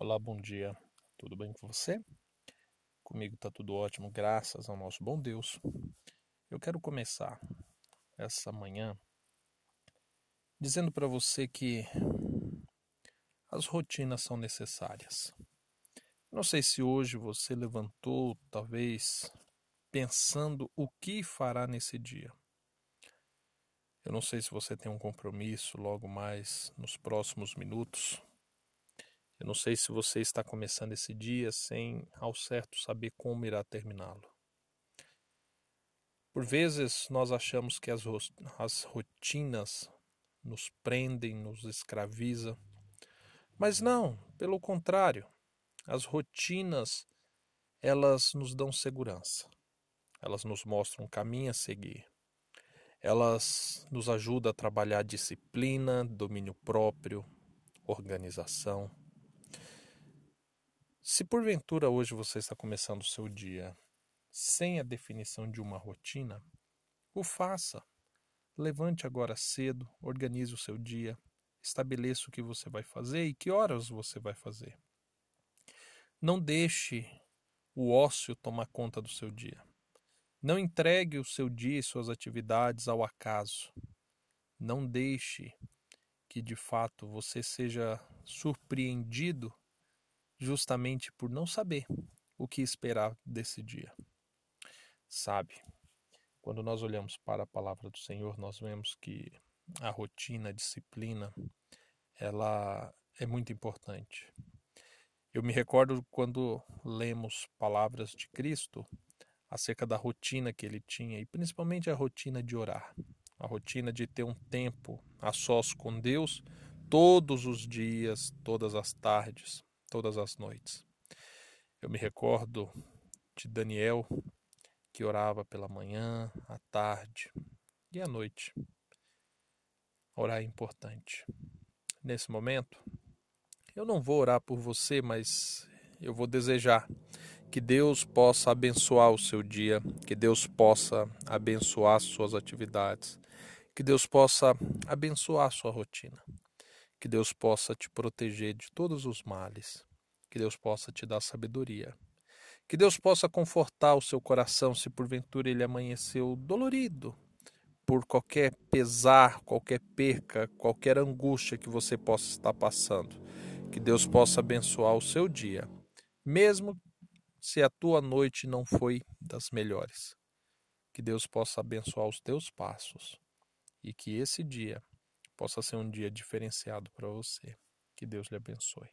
Olá, bom dia. Tudo bem com você? Comigo tá tudo ótimo, graças ao nosso bom Deus. Eu quero começar essa manhã dizendo para você que as rotinas são necessárias. Não sei se hoje você levantou, talvez pensando o que fará nesse dia. Eu não sei se você tem um compromisso logo mais nos próximos minutos. Eu não sei se você está começando esse dia sem ao certo saber como irá terminá-lo. Por vezes nós achamos que as, as rotinas nos prendem, nos escraviza, mas não, pelo contrário, as rotinas elas nos dão segurança, elas nos mostram um caminho a seguir. Elas nos ajudam a trabalhar disciplina, domínio próprio, organização. Se porventura hoje você está começando o seu dia sem a definição de uma rotina, o faça. Levante agora cedo, organize o seu dia, estabeleça o que você vai fazer e que horas você vai fazer. Não deixe o ócio tomar conta do seu dia. Não entregue o seu dia e suas atividades ao acaso. Não deixe que de fato você seja surpreendido justamente por não saber o que esperar desse dia. Sabe, quando nós olhamos para a palavra do Senhor, nós vemos que a rotina, a disciplina, ela é muito importante. Eu me recordo quando lemos palavras de Cristo, acerca da rotina que ele tinha e principalmente a rotina de orar, a rotina de ter um tempo a sós com Deus todos os dias, todas as tardes, todas as noites. Eu me recordo de Daniel que orava pela manhã, à tarde e à noite. Orar é importante. Nesse momento, eu não vou orar por você, mas eu vou desejar que Deus possa abençoar o seu dia, que Deus possa abençoar as suas atividades, que Deus possa abençoar sua rotina, que Deus possa te proteger de todos os males, que Deus possa te dar sabedoria, que Deus possa confortar o seu coração se porventura ele amanheceu dolorido por qualquer pesar, qualquer perca, qualquer angústia que você possa estar passando. Que Deus possa abençoar o seu dia, mesmo se a tua noite não foi das melhores. Que Deus possa abençoar os teus passos e que esse dia possa ser um dia diferenciado para você. Que Deus lhe abençoe.